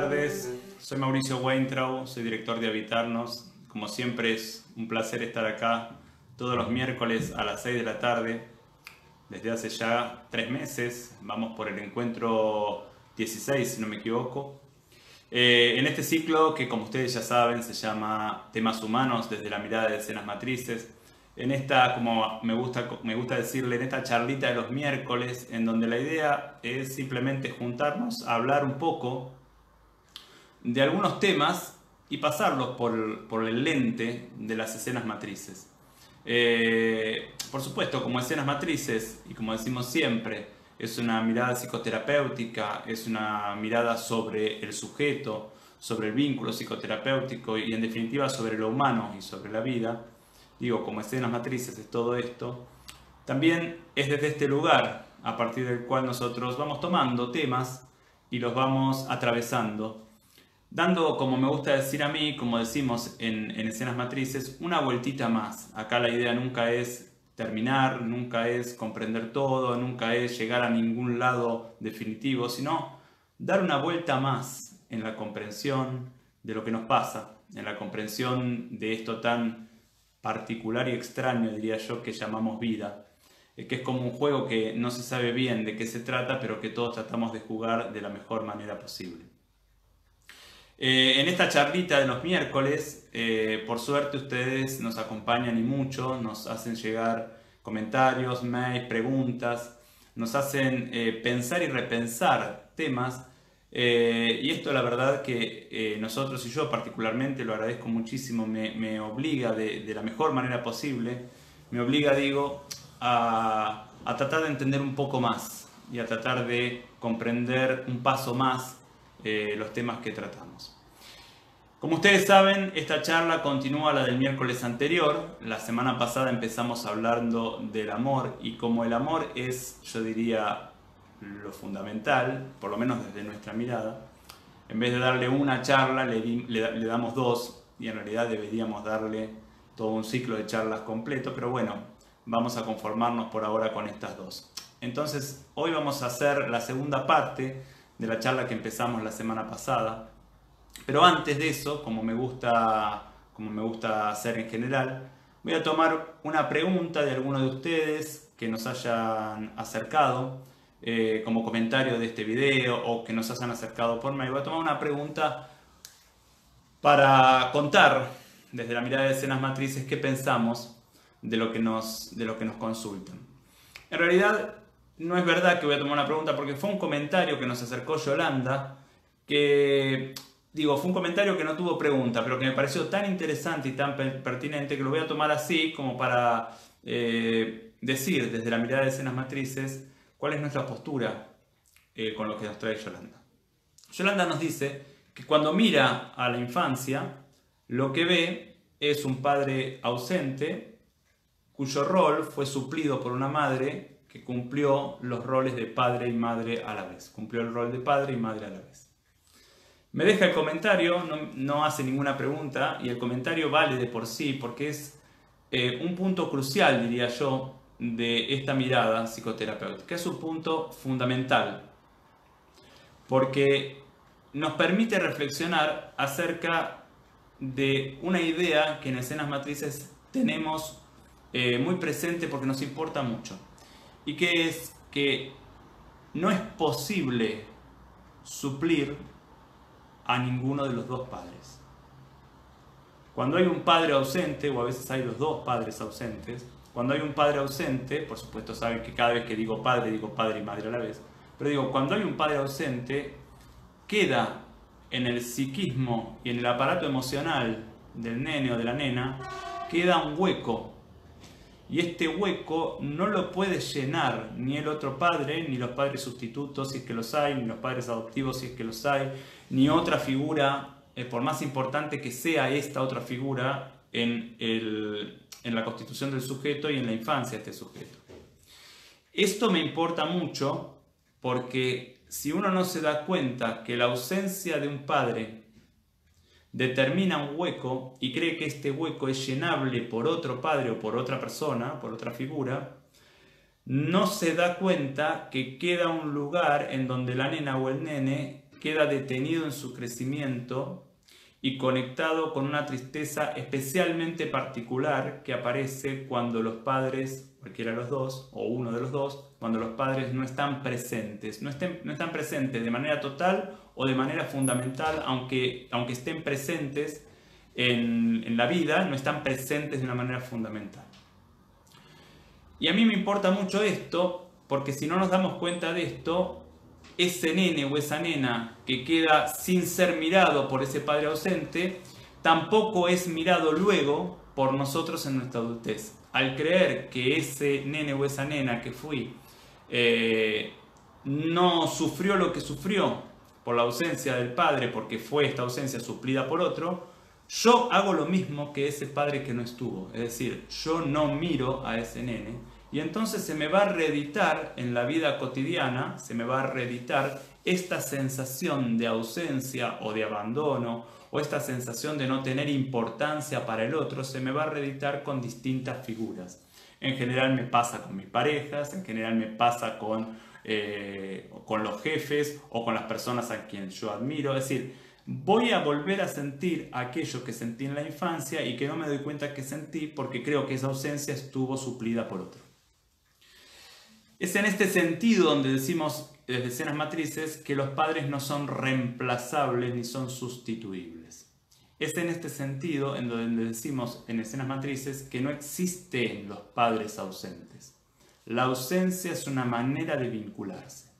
tardes. Soy Mauricio Weintraub, soy director de Habitarnos. Como siempre es un placer estar acá todos los miércoles a las 6 de la tarde. Desde hace ya tres meses vamos por el encuentro 16, si no me equivoco. Eh, en este ciclo que como ustedes ya saben se llama Temas Humanos desde la mirada de escenas matrices en esta, como me gusta, me gusta decirle, en esta charlita de los miércoles, en donde la idea es simplemente juntarnos a hablar un poco de algunos temas y pasarlos por, por el lente de las escenas matrices. Eh, por supuesto, como escenas matrices, y como decimos siempre, es una mirada psicoterapéutica, es una mirada sobre el sujeto, sobre el vínculo psicoterapéutico y en definitiva sobre lo humano y sobre la vida. Digo, como escenas matrices es todo esto, también es desde este lugar a partir del cual nosotros vamos tomando temas y los vamos atravesando, dando, como me gusta decir a mí, como decimos en, en escenas matrices, una vueltita más. Acá la idea nunca es terminar, nunca es comprender todo, nunca es llegar a ningún lado definitivo, sino dar una vuelta más en la comprensión de lo que nos pasa, en la comprensión de esto tan particular y extraño, diría yo, que llamamos vida, eh, que es como un juego que no se sabe bien de qué se trata, pero que todos tratamos de jugar de la mejor manera posible. Eh, en esta charlita de los miércoles, eh, por suerte ustedes nos acompañan y mucho, nos hacen llegar comentarios, mails, preguntas, nos hacen pensar y repensar temas eh, y esto la verdad que eh, nosotros y yo particularmente lo agradezco muchísimo, me, obliga de, la mejor manera posible, me obliga, digo, a, tratar de entender un poco más y a tratar de comprender un paso más eh, los temas que tratamos. Como ustedes saben, esta charla continúa la del miércoles anterior. La semana pasada empezamos hablando del amor y como el amor es, yo diría, lo fundamental, por lo menos desde nuestra mirada, en vez de darle una charla, le, le, damos dos y en realidad deberíamos darle todo un ciclo de charlas completo, pero bueno, vamos a conformarnos por ahora con estas dos. Entonces, hoy vamos a hacer la segunda parte de la charla que empezamos la semana pasada, pero antes de eso, como me gusta, como me gusta hacer en general, voy a tomar una pregunta de alguno de ustedes que nos hayan acercado eh, como comentario de este video o que nos hayan acercado por mail, voy a tomar una pregunta para contar desde la mirada de escenas matrices qué pensamos de lo que nos, de lo que nos consultan. En realidad no es verdad que voy a tomar una pregunta porque fue un comentario que nos acercó Yolanda que digo, fue un comentario que no tuvo pregunta, pero que me pareció tan interesante y tan pertinente que lo voy a tomar así como para eh, decir desde la mirada de escenas matrices cuál es nuestra postura eh, con lo que nos trae Yolanda. Yolanda nos dice que cuando mira a la infancia, lo que ve es un padre ausente cuyo rol fue suplido por una madre que cumplió los roles de padre y madre a la vez. Cumplió el rol de padre y madre a la vez. Me deja el comentario, no, hace ninguna pregunta y el comentario vale de por sí porque es eh, un punto crucial, diría yo, de esta mirada psicoterapéutica. Es un punto fundamental porque nos permite reflexionar acerca de una idea que en escenas matrices tenemos eh, muy presente porque nos importa mucho y que es que no es posible suplir a ninguno de los dos padres. Cuando hay un padre ausente, o a veces hay los dos padres ausentes, cuando hay un padre ausente, por supuesto saben que cada vez que digo padre, digo padre y madre a la vez, pero digo, cuando hay un padre ausente, queda en el psiquismo y en el aparato emocional del nene o de la nena, queda un hueco. Y este hueco no lo puede llenar ni el otro padre, ni los padres sustitutos si es que los hay, ni los padres adoptivos si es que los hay, ni otra figura, eh, por más importante que sea esta otra figura en el, en la constitución del sujeto y en la infancia de este sujeto. Esto me importa mucho porque si uno no se da cuenta que la ausencia de un padre determina un hueco y cree que este hueco es llenable por otro padre o por otra persona, por otra figura, no se da cuenta que queda un lugar en donde la nena o el nene queda detenido en su crecimiento y conectado con una tristeza especialmente particular que aparece cuando los padres, cualquiera de los dos, o uno de los dos, cuando los padres no están presentes, no, no están presentes de manera total o de manera fundamental, aunque, aunque estén presentes en, en la vida, no están presentes de una manera fundamental. Y a mí me importa mucho esto, porque si no nos damos cuenta de esto, ese nene o esa nena que queda sin ser mirado por ese padre ausente, tampoco es mirado luego por nosotros en nuestra adultez. Al creer que ese nene o esa nena que fui eh, no sufrió lo que sufrió por la ausencia del padre, porque fue esta ausencia suplida por otro, yo hago lo mismo que ese padre que no estuvo. Es decir, yo no miro a ese nene y entonces se me va a reeditar en la vida cotidiana, se me va a reeditar esta sensación de ausencia o de abandono o esta sensación de no tener importancia para el otro, se me va a reeditar con distintas figuras. En general me pasa con mis parejas, en general me pasa con, eh, con los jefes o con las personas a quien yo admiro. Es decir, voy a volver a sentir aquello que sentí en la infancia y que no me doy cuenta que sentí porque creo que esa ausencia estuvo suplida por otro. Es en este sentido donde decimos desde escenas matrices que los padres no son reemplazables ni son sustituibles. Es en este sentido en donde decimos en escenas matrices que no existen los padres ausentes. La ausencia es una manera de vincularse.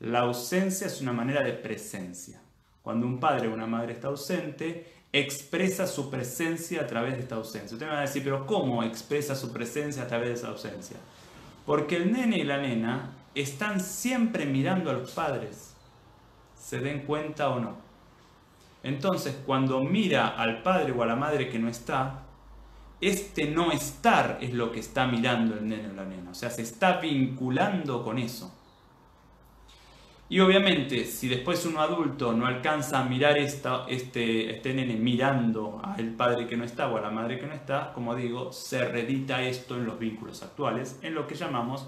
La ausencia es una manera de presencia. Cuando un padre o una madre está ausente, expresa su presencia a través de esta ausencia. Usted me a decir, pero ¿cómo expresa su presencia a través de esa ausencia? Porque el nene y la nena están siempre mirando a los padres, se den cuenta o no. Entonces, cuando mira al padre o a la madre que no está, este no estar es lo que está mirando el nene o la nena. O sea, se está vinculando con eso. Y obviamente, si después uno adulto no alcanza a mirar esta, este, este nene mirando al padre que no está o a la madre que no está, como digo, se redita esto en los vínculos actuales, en lo que llamamos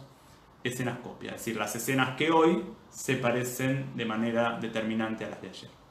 escenas copia, es decir, las escenas que hoy se parecen de manera determinante a las de ayer.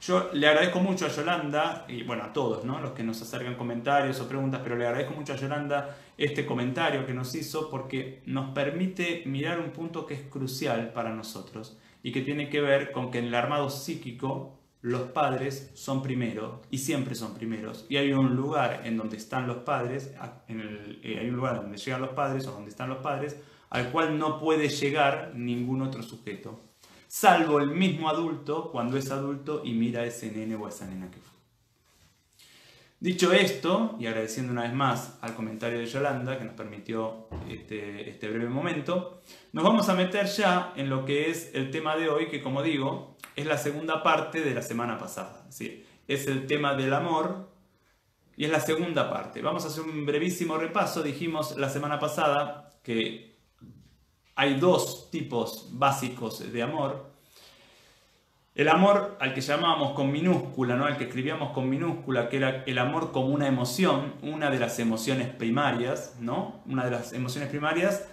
Yo le agradezco mucho a Yolanda, y bueno, a todos ¿no? los que nos acercan comentarios o preguntas, pero le agradezco mucho a Yolanda este comentario que nos hizo porque nos permite mirar un punto que es crucial para nosotros y que tiene que ver con que en el armado psíquico los padres son primero y siempre son primeros. Y hay un lugar en donde están los padres, eh, hay un lugar donde llegan los padres o donde están los padres, al cual no puede llegar ningún otro sujeto salvo el mismo adulto cuando es adulto y mira ese nene o esa nena que fue. Dicho esto, y agradeciendo una vez más al comentario de Yolanda que nos permitió este, este, breve momento, nos vamos a meter ya en lo que es el tema de hoy, que como digo, es la segunda parte de la semana pasada. Es el tema del amor y es la segunda parte. Vamos a hacer un brevísimo repaso. Dijimos la semana pasada que hay dos tipos básicos de amor. El amor al que llamábamos con minúscula, ¿no? al que escribíamos con minúscula, que era el amor como una emoción, una de las emociones primarias, ¿no? Una de las emociones primarias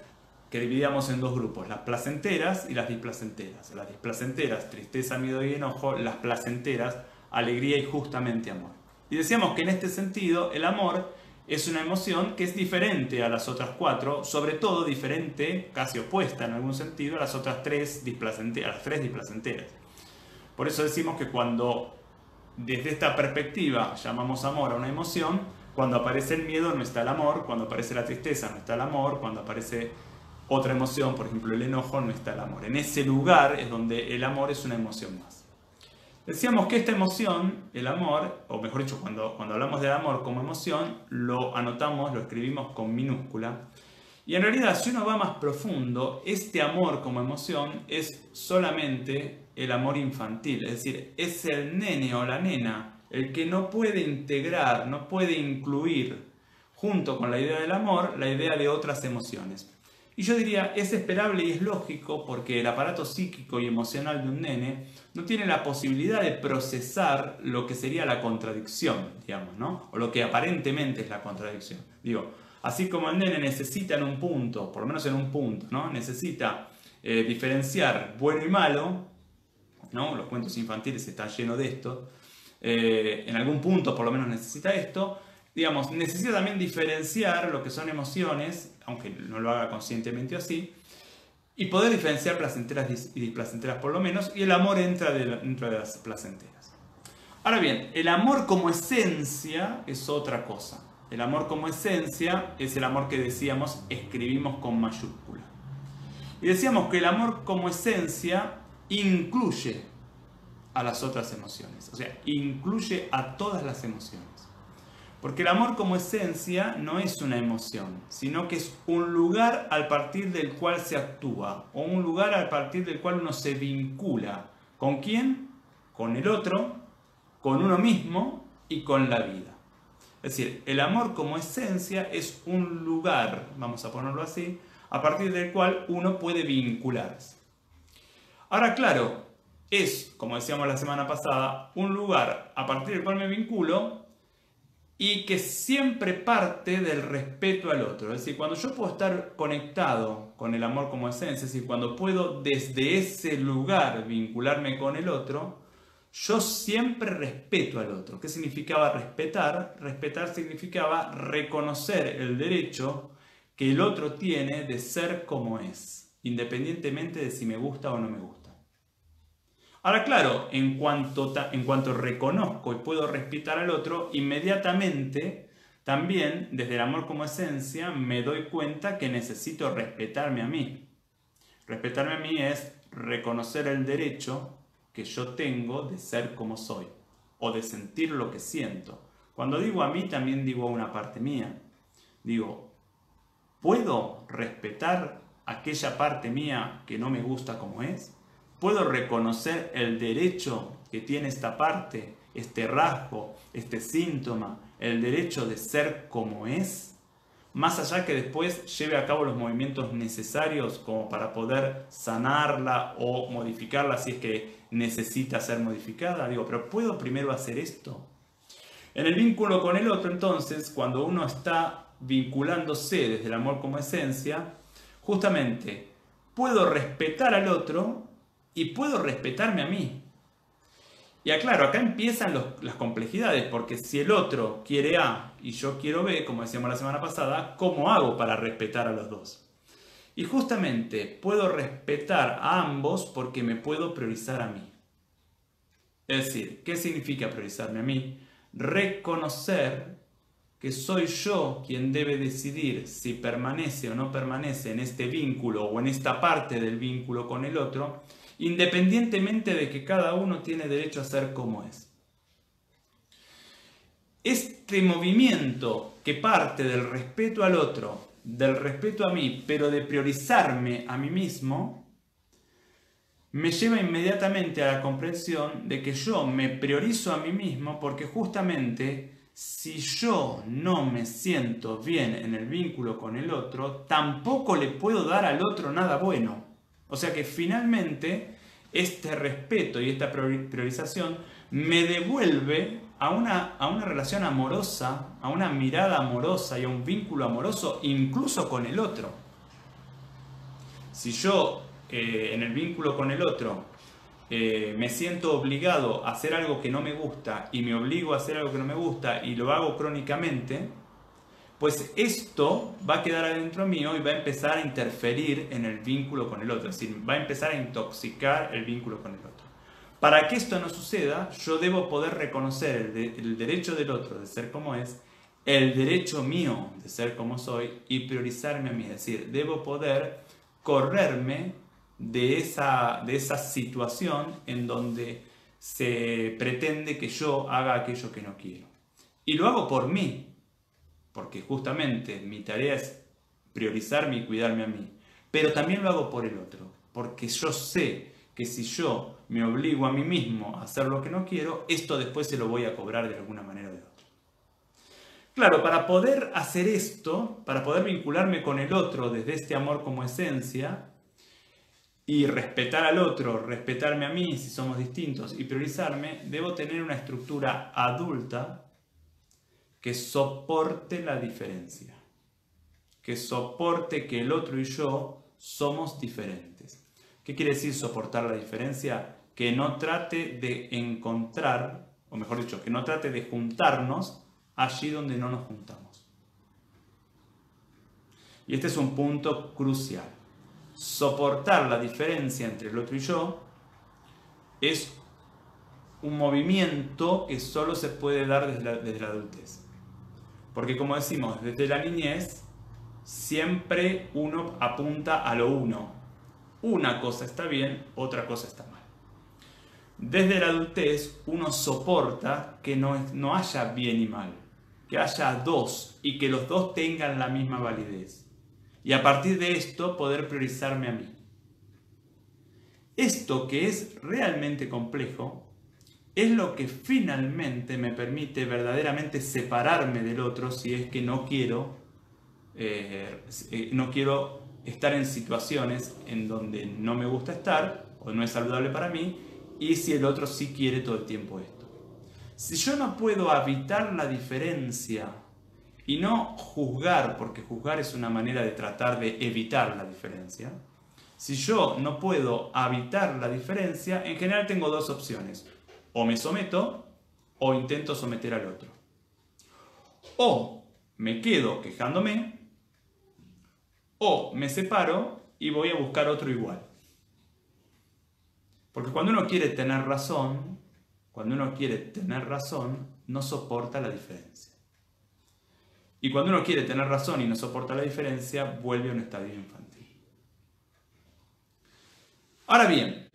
que dividíamos en dos grupos, las placenteras y las displacenteras. Las displacenteras, tristeza, miedo y enojo, las placenteras, alegría y justamente amor. Y decíamos que en este sentido el amor es una emoción que es diferente a las otras cuatro, sobre todo diferente, casi opuesta en algún sentido, a las otras tres displacenteras. las tres displacenteras. Por eso decimos que cuando desde esta perspectiva llamamos amor a una emoción, cuando aparece el miedo no está el amor, cuando aparece la tristeza no está el amor, cuando aparece otra emoción, por ejemplo el enojo, no está el amor. En ese lugar es donde el amor es una emoción más. Decíamos que esta emoción, el amor, o mejor dicho, cuando, cuando hablamos del amor como emoción, lo anotamos, lo escribimos con minúscula. Y en realidad, si uno va más profundo, este amor como emoción es solamente el amor infantil, es decir, es el nene o la nena el que no puede integrar, no puede incluir junto con la idea del amor la idea de otras emociones. Y yo diría, es esperable y es lógico porque el aparato psíquico y emocional de un nene no tiene la posibilidad de procesar lo que sería la contradicción, digamos, ¿no? O lo que aparentemente es la contradicción. Digo, así como el nene necesita en un punto, por lo menos en un punto, ¿no? Necesita eh, diferenciar bueno y malo, ¿no? Los cuentos infantiles están llenos de esto. Eh, en algún punto por lo menos necesita esto. Digamos, necesita también diferenciar lo que son emociones, aunque no lo haga conscientemente así, y poder diferenciar placenteras y displacenteras por lo menos, y el amor entra dentro de las placenteras. Ahora bien, el amor como esencia es otra cosa. El amor como esencia es el amor que decíamos escribimos con mayúscula. Y decíamos que el amor como esencia incluye a las otras emociones, o sea, incluye a todas las emociones. Porque el amor como esencia no es una emoción, sino que es un lugar al partir del cual se actúa, o un lugar al partir del cual uno se vincula. ¿Con quién? Con el otro, con uno mismo y con la vida. Es decir, el amor como esencia es un lugar, vamos a ponerlo así, a partir del cual uno puede vincularse. Ahora, claro, es, como decíamos la semana pasada, un lugar a partir del cual me vinculo y que siempre parte del respeto al otro. Es decir, cuando yo puedo estar conectado con el amor como esencia, es decir, cuando puedo desde ese lugar vincularme con el otro, yo siempre respeto al otro. ¿Qué significaba respetar? Respetar significaba reconocer el derecho que el otro tiene de ser como es, independientemente de si me gusta o no me gusta. Ahora, claro, en cuanto, en cuanto reconozco y puedo respetar al otro, inmediatamente también, desde el amor como esencia, me doy cuenta que necesito respetarme a mí. Respetarme a mí es reconocer el derecho que yo tengo de ser como soy o de sentir lo que siento. Cuando digo a mí, también digo a una parte mía. Digo, ¿puedo respetar aquella parte mía que no me gusta como es? ¿Puedo reconocer el derecho que tiene esta parte, este rasgo, este síntoma, el derecho de ser como es? Más allá que después lleve a cabo los movimientos necesarios como para poder sanarla o modificarla si es que necesita ser modificada. Digo, pero ¿puedo primero hacer esto? En el vínculo con el otro, entonces, cuando uno está vinculándose desde el amor como esencia, justamente puedo respetar al otro y puedo respetarme a mí. Y aclaro, acá empiezan las complejidades, porque si el otro quiere A y yo quiero B, como decíamos la semana pasada, ¿cómo hago para respetar a los dos? Y justamente puedo respetar a ambos porque me puedo priorizar a mí. Es decir, ¿qué significa priorizarme a mí? Reconocer que soy yo quien debe decidir si permanece o no permanece en este vínculo o en esta parte del vínculo con el otro independientemente de que cada uno tiene derecho a ser como es. Este movimiento que parte del respeto al otro, del respeto a mí, pero de priorizarme a mí mismo, me lleva inmediatamente a la comprensión de que yo me priorizo a mí mismo porque justamente si yo no me siento bien en el vínculo con el otro, tampoco le puedo dar al otro nada bueno. O sea que finalmente este respeto y esta priorización me devuelve a una, a una relación amorosa, a una mirada amorosa y a un vínculo amoroso incluso con el otro. Si yo eh, en el vínculo con el otro eh, me siento obligado a hacer algo que no me gusta y me obligo a hacer algo que no me gusta y lo hago crónicamente, pues esto va a quedar adentro mío y va a empezar a interferir en el vínculo con el otro, es decir, va a empezar a intoxicar el vínculo con el otro. Para que esto no suceda, yo debo poder reconocer el, derecho del otro de ser como es, el derecho mío de ser como soy y priorizarme a mí, es decir, debo poder correrme de esa, de esa situación en donde se pretende que yo haga aquello que no quiero. Y lo hago por mí, porque justamente mi tarea es priorizarme y cuidarme a mí, pero también lo hago por el otro, porque yo sé que si yo me obligo a mí mismo a hacer lo que no quiero, esto después se lo voy a cobrar de alguna manera o de otra. Claro, para poder hacer esto, para poder vincularme con el otro desde este amor como esencia, y respetar al otro, respetarme a mí si somos distintos y priorizarme, debo tener una estructura adulta que soporte la diferencia, que soporte que el otro y yo somos diferentes. ¿Qué quiere decir soportar la diferencia? que no trate de encontrar, o mejor dicho, que no trate de juntarnos allí donde no nos juntamos. Y este es un punto crucial. Soportar la diferencia entre el otro y yo es un movimiento que solo se puede dar desde la, desde la adultez. Porque como decimos, desde la niñez siempre uno apunta a lo uno. Una cosa está bien, otra cosa está mal. Desde la adultez uno soporta que no, no haya bien y mal, que haya dos y que los dos tengan la misma validez. Y a partir de esto poder priorizarme a mí. Esto que es realmente complejo es lo que finalmente me permite verdaderamente separarme del otro si es que no quiero, eh, eh, no quiero estar en situaciones en donde no me gusta estar o no es saludable para mí y si el otro sí quiere todo el tiempo esto. Si yo no puedo habitar la diferencia y no juzgar, porque juzgar es una manera de tratar de evitar la diferencia, si yo no puedo habitar la diferencia, en general tengo dos opciones o me someto o intento someter al otro. O me quedo quejándome o me separo y voy a buscar otro igual. Porque cuando uno quiere tener razón, cuando uno quiere tener razón, no soporta la diferencia. Y cuando uno quiere tener razón y no soporta la diferencia, vuelve a un estadio infantil. Ahora bien,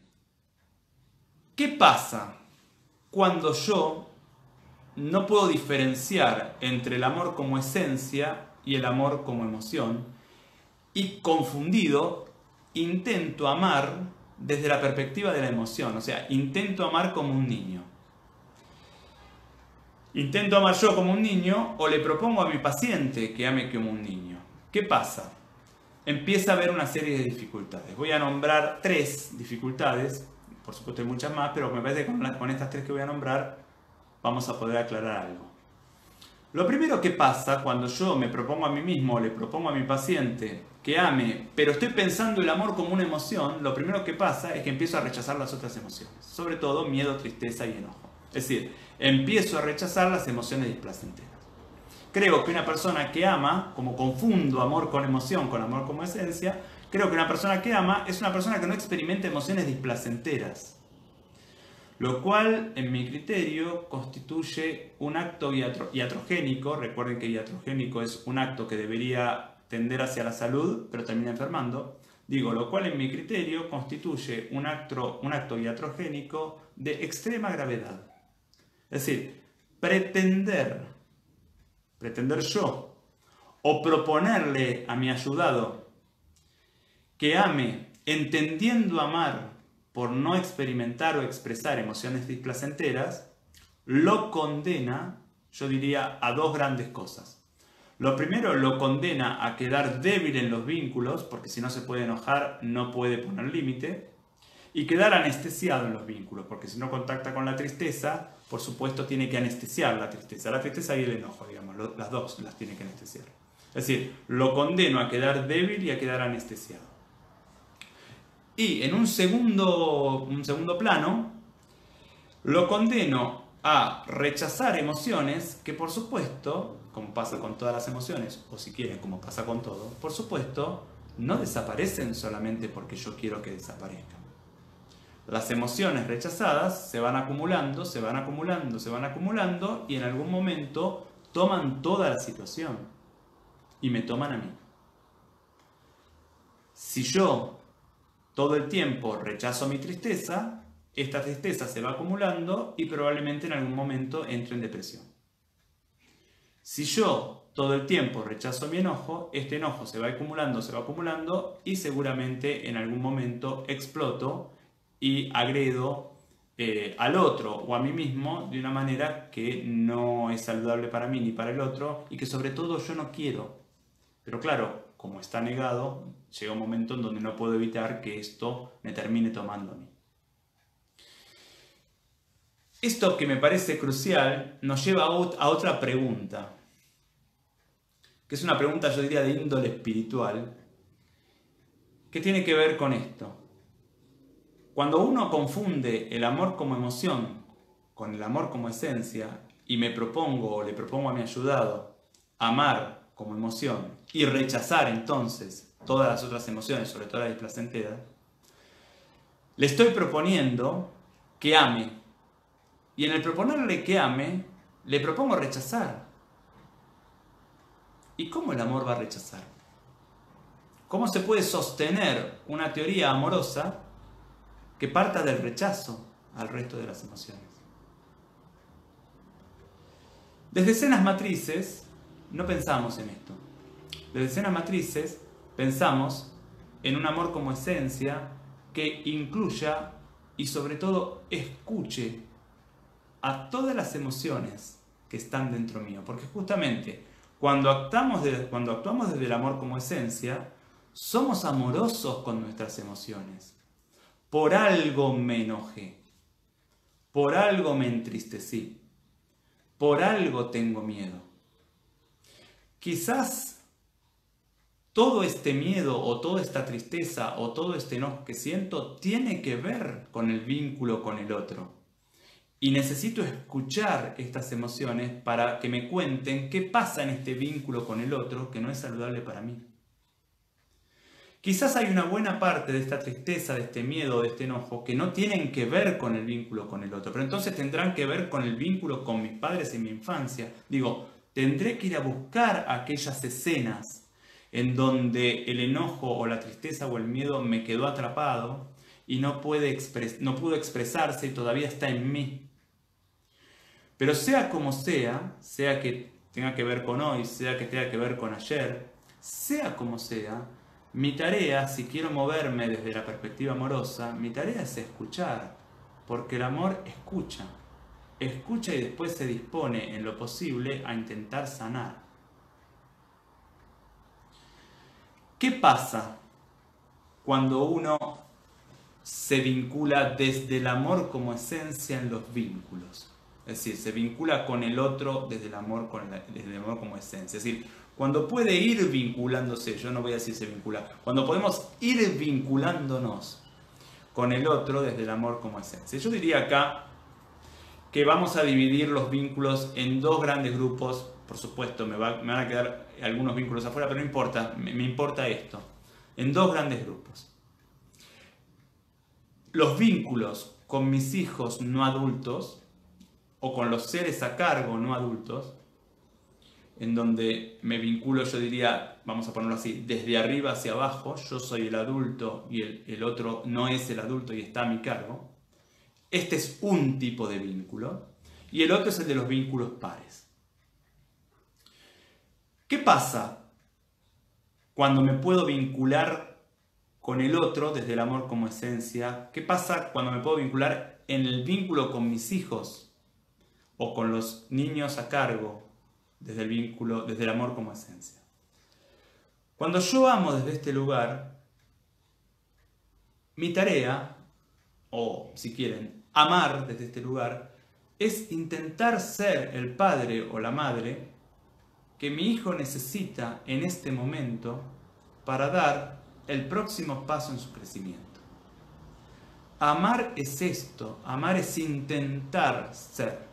¿qué pasa cuando yo no puedo diferenciar entre el amor como esencia y el amor como emoción y confundido intento amar desde la perspectiva de la emoción, o sea, intento amar como un niño. Intento amar yo como un niño o le propongo a mi paciente que ame como un niño. ¿Qué pasa? Empieza a haber una serie de dificultades. Voy a nombrar tres dificultades por supuesto hay muchas más, pero me parece que con, estas tres que voy a nombrar vamos a poder aclarar algo. Lo primero que pasa cuando yo me propongo a mí mismo le propongo a mi paciente que ame, pero estoy pensando el amor como una emoción, lo primero que pasa es que empiezo a rechazar las otras emociones, sobre todo miedo, tristeza y enojo. Es decir, empiezo a rechazar las emociones displacenteras. Creo que una persona que ama, como confundo amor con emoción, con amor como esencia, Creo que una persona que ama es una persona que no experimenta emociones displacenteras, lo cual, en mi criterio, constituye un acto iatrogénico. Recuerden que iatrogénico es un acto que debería tender hacia la salud, pero termina enfermando. Digo, lo cual en mi criterio constituye un acto, un acto iatrogénico de extrema gravedad. Es decir, pretender, pretender yo, o proponerle a mi ayudado que ame entendiendo amar por no experimentar o expresar emociones displacenteras, lo condena, yo diría, a dos grandes cosas. Lo primero, lo condena a quedar débil en los vínculos, porque si no se puede enojar, no puede poner límite, y quedar anestesiado en los vínculos, porque si no contacta con la tristeza, por supuesto tiene que anestesiar la tristeza. La tristeza y el enojo, digamos, las dos las tiene que anestesiar. Es decir, lo condeno a quedar débil y a quedar anestesiado. Y en un segundo, un segundo plano, lo condeno a rechazar emociones que por supuesto, como pasa con todas las emociones, o si quieren, como pasa con todo, por supuesto, no desaparecen solamente porque yo quiero que desaparezcan. Las emociones rechazadas se van acumulando, se van acumulando, se van acumulando y en algún momento toman toda la situación y me toman a mí. Si yo todo el tiempo rechazo mi tristeza, esta tristeza se va acumulando y probablemente en algún momento entro en depresión. Si yo todo el tiempo rechazo mi enojo, este enojo se va acumulando, se va acumulando y seguramente en algún momento exploto y agredo eh, al otro o a mí mismo de una manera que no es saludable para mí ni para el otro y que sobre todo yo no quiero. Pero claro, como está negado, llega un momento en donde no puedo evitar que esto me termine tomando mí. Esto que me parece crucial nos lleva a otra pregunta, que es una pregunta yo diría de índole espiritual, que tiene que ver con esto. Cuando uno confunde el amor como emoción con el amor como esencia y me propongo o le propongo a mi ayudado amar como emoción y rechazar entonces todas las otras emociones, sobre todo la displacentera, le estoy proponiendo que ame. Y en el proponerle que ame, le propongo rechazar. ¿Y cómo el amor va a rechazar? ¿Cómo se puede sostener una teoría amorosa que parta del rechazo al resto de las emociones? Desde escenas matrices no pensamos en esto. Desde escenas matrices pensamos en un amor como esencia que incluya y sobre todo escuche a todas las emociones que están dentro mío. Porque justamente cuando actuamos, cuando actuamos desde el amor como esencia, somos amorosos con nuestras emociones. Por algo me enojé. Por algo me entristecí. Por algo tengo miedo. Quizás todo este miedo o toda esta tristeza o todo este enojo que siento tiene que ver con el vínculo con el otro. Y necesito escuchar estas emociones para que me cuenten qué pasa en este vínculo con el otro que no es saludable para mí. Quizás hay una buena parte de esta tristeza, de este miedo, de este enojo, que no tienen que ver con el vínculo con el otro, pero entonces tendrán que ver con el vínculo con mis padres en mi infancia. Digo, tendré que ir a buscar aquellas escenas en donde el enojo o la tristeza o el miedo me quedó atrapado y no, puede no pudo expresarse y todavía está en mí. Pero sea como sea, sea que tenga que ver con hoy, sea que tenga que ver con ayer, sea como sea, mi tarea, si quiero moverme desde la perspectiva amorosa, mi tarea es escuchar, porque el amor escucha. Escucha y después se dispone en lo posible a intentar sanar. ¿Qué pasa cuando uno se vincula desde el amor como esencia en los vínculos? Es decir, se vincula con el otro desde el amor, desde el amor como esencia. Es decir, cuando puede ir vinculándose, yo no voy a decir se vincula, cuando podemos ir vinculándonos con el otro desde el amor como esencia. Yo diría acá que vamos a dividir los vínculos en dos grandes grupos. Por supuesto, me, van a quedar algunos vínculos afuera, pero no importa, me importa esto. En dos grandes grupos. Los vínculos con mis hijos no adultos o con los seres a cargo no adultos en donde me vinculo, yo diría, vamos a ponerlo así, desde arriba hacia abajo, yo soy el adulto y el, otro no es el adulto y está a mi cargo. Este es un tipo de vínculo y el otro es el de los vínculos pares. ¿Qué pasa cuando me puedo vincular con el otro desde el amor como esencia? ¿Qué pasa cuando me puedo vincular en el vínculo con mis hijos o con los niños a cargo desde el vínculo, desde el amor como esencia. Cuando yo amo desde este lugar, mi tarea, o si quieren, amar desde este lugar, es intentar ser el padre o la madre que mi hijo necesita en este momento para dar el próximo paso en su crecimiento. Amar es esto, amar es intentar ser.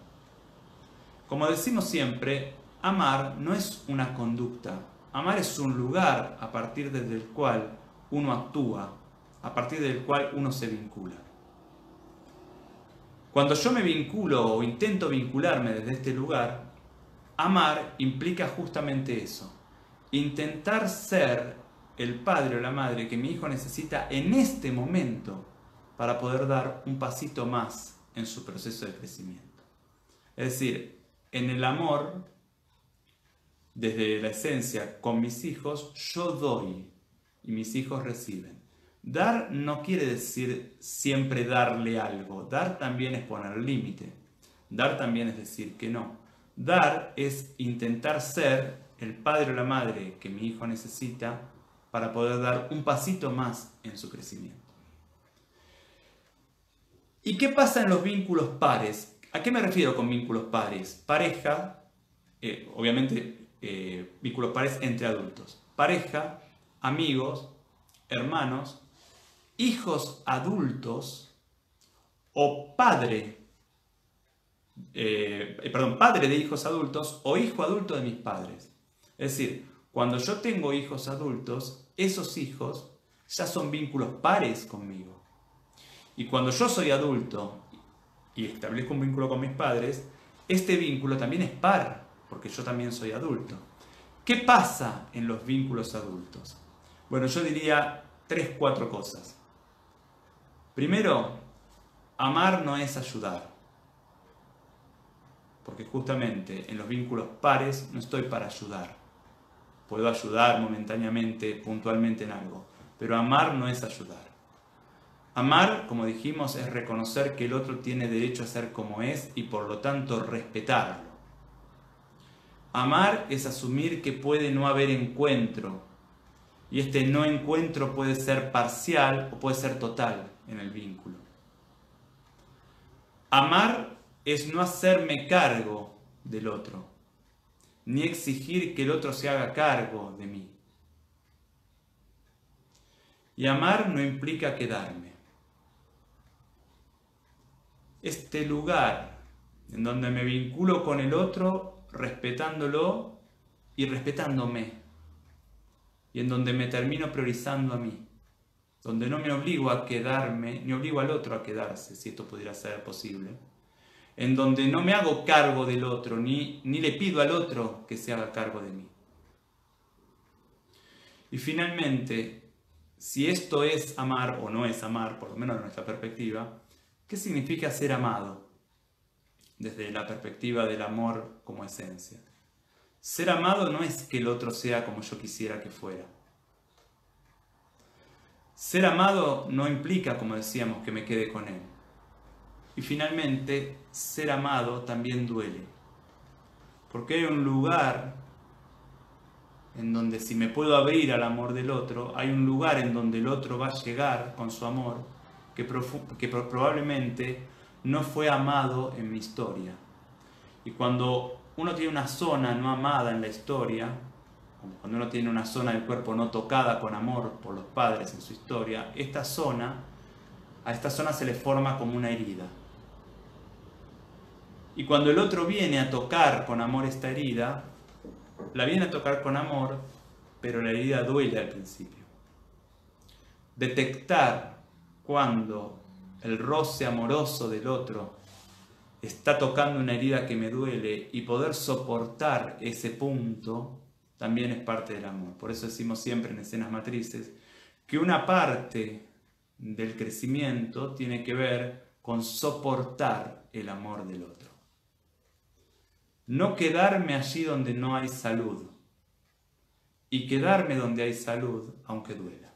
Como decimos siempre, Amar no es una conducta, amar es un lugar a partir del cual uno actúa, a partir del cual uno se vincula. Cuando yo me vinculo o intento vincularme desde este lugar, amar implica justamente eso, intentar ser el padre o la madre que mi hijo necesita en este momento para poder dar un pasito más en su proceso de crecimiento. Es decir, en el amor desde la esencia con mis hijos, yo doy y mis hijos reciben. Dar no quiere decir siempre darle algo, dar también es poner límite, dar también es decir que no. Dar es intentar ser el padre o la madre que mi hijo necesita para poder dar un pasito más en su crecimiento. ¿Y qué pasa en los vínculos pares? ¿A qué me refiero con vínculos pares? Pareja, eh, obviamente eh, vínculos pares entre adultos. Pareja, amigos, hermanos, hijos adultos o padre, eh, perdón, padre de hijos adultos o hijo adulto de mis padres. Es decir, cuando yo tengo hijos adultos, esos hijos ya son vínculos pares conmigo. Y cuando yo soy adulto y establezco un vínculo con mis padres, este vínculo también es par, porque yo también soy adulto. ¿Qué pasa en los vínculos adultos? Bueno, yo diría tres, cuatro cosas. Primero, amar no es ayudar. Porque justamente en los vínculos pares no estoy para ayudar. Puedo ayudar momentáneamente, puntualmente en algo. Pero amar no es ayudar. Amar, como dijimos, es reconocer que el otro tiene derecho a ser como es y por lo tanto respetarlo. Amar es asumir que puede no haber encuentro y este no encuentro puede ser parcial o puede ser total en el vínculo. Amar es no hacerme cargo del otro, ni exigir que el otro se haga cargo de mí. Y amar no implica quedarme. Este lugar en donde me vinculo con el otro, respetándolo y respetándome. Y en donde me termino priorizando a mí donde no me obligo a quedarme, ni obligo al otro a quedarse, si esto pudiera ser posible, en donde no me hago cargo del otro, ni, ni le pido al otro que se haga cargo de mí. Y finalmente, si esto es amar o no es amar, por lo menos de nuestra perspectiva, ¿qué significa ser amado desde la perspectiva del amor como esencia? Ser amado no es que el otro sea como yo quisiera que fuera ser amado no implica, como decíamos, que me quede con él. Y finalmente, ser amado también duele. Porque hay un lugar en donde si me puedo abrir al amor del otro, hay un lugar en donde el otro va a llegar con su amor que, que probablemente no fue amado en mi historia. Y cuando uno tiene una zona no amada en la historia, cuando uno tiene una zona del cuerpo no tocada con amor por los padres en su historia, esta zona, a esta zona se le forma como una herida. Y cuando el otro viene a tocar con amor esta herida, la viene a tocar con amor, pero la herida duele al principio. Detectar cuando el roce amoroso del otro está tocando una herida que me duele y poder soportar ese punto también es parte del amor. Por eso decimos siempre en escenas matrices que una parte del crecimiento tiene que ver con soportar el amor del otro. No quedarme allí donde no hay salud y quedarme donde hay salud aunque duela.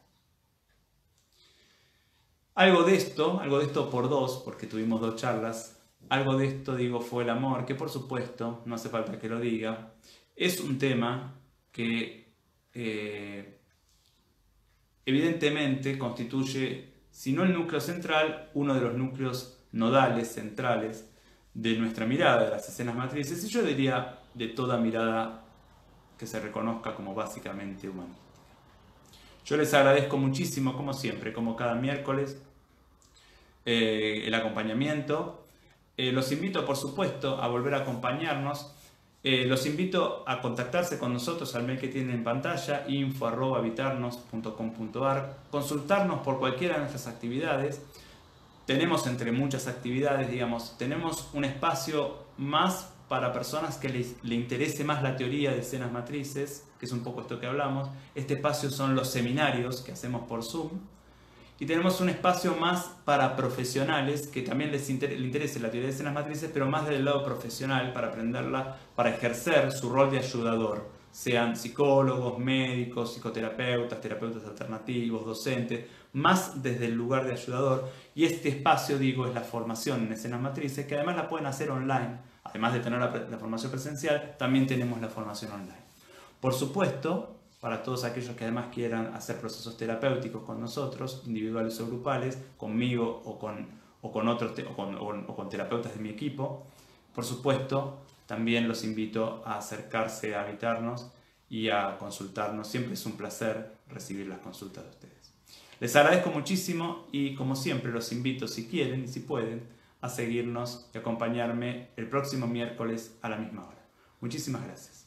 Algo de esto, algo de esto por dos, porque tuvimos dos charlas, algo de esto digo fue el amor, que por supuesto, no hace falta que lo diga, es un tema que eh, evidentemente constituye, si no el núcleo central, uno de los núcleos nodales, centrales de nuestra mirada de las escenas matrices, y yo diría de toda mirada que se reconozca como básicamente humanística. Yo les agradezco muchísimo, como siempre, como cada miércoles, eh, el acompañamiento. Eh, los invito, por supuesto, a volver a acompañarnos eh, los invito a contactarse con nosotros al mail que tienen en pantalla, info.habitarnos.com.ar, consultarnos por cualquiera de nuestras actividades. Tenemos entre muchas actividades, digamos, tenemos un espacio más para personas que les, le interese más la teoría de escenas matrices, que es un poco esto que hablamos. Este espacio son los seminarios que hacemos por Zoom y tenemos un espacio más para profesionales que también les interese la teoría de escenas matrices, pero más del lado profesional para aprenderla, para ejercer su rol de ayudador, sean psicólogos, médicos, psicoterapeutas, terapeutas alternativos, docentes, más desde el lugar de ayudador. Y este espacio, digo, es la formación en escenas matrices, que además la pueden hacer online. Además de tener la, la formación presencial, también tenemos la formación online. Por supuesto, para todos aquellos que además quieran hacer procesos terapéuticos con nosotros, individuales o grupales, conmigo o con, o con otros o con, terapeutas de mi equipo. Por supuesto, también los invito a acercarse a habitarnos y a consultarnos. Siempre es un placer recibir las consultas de ustedes. Les agradezco muchísimo y como siempre los invito, si quieren y si pueden, a seguirnos y acompañarme el próximo miércoles a la misma hora. Muchísimas gracias.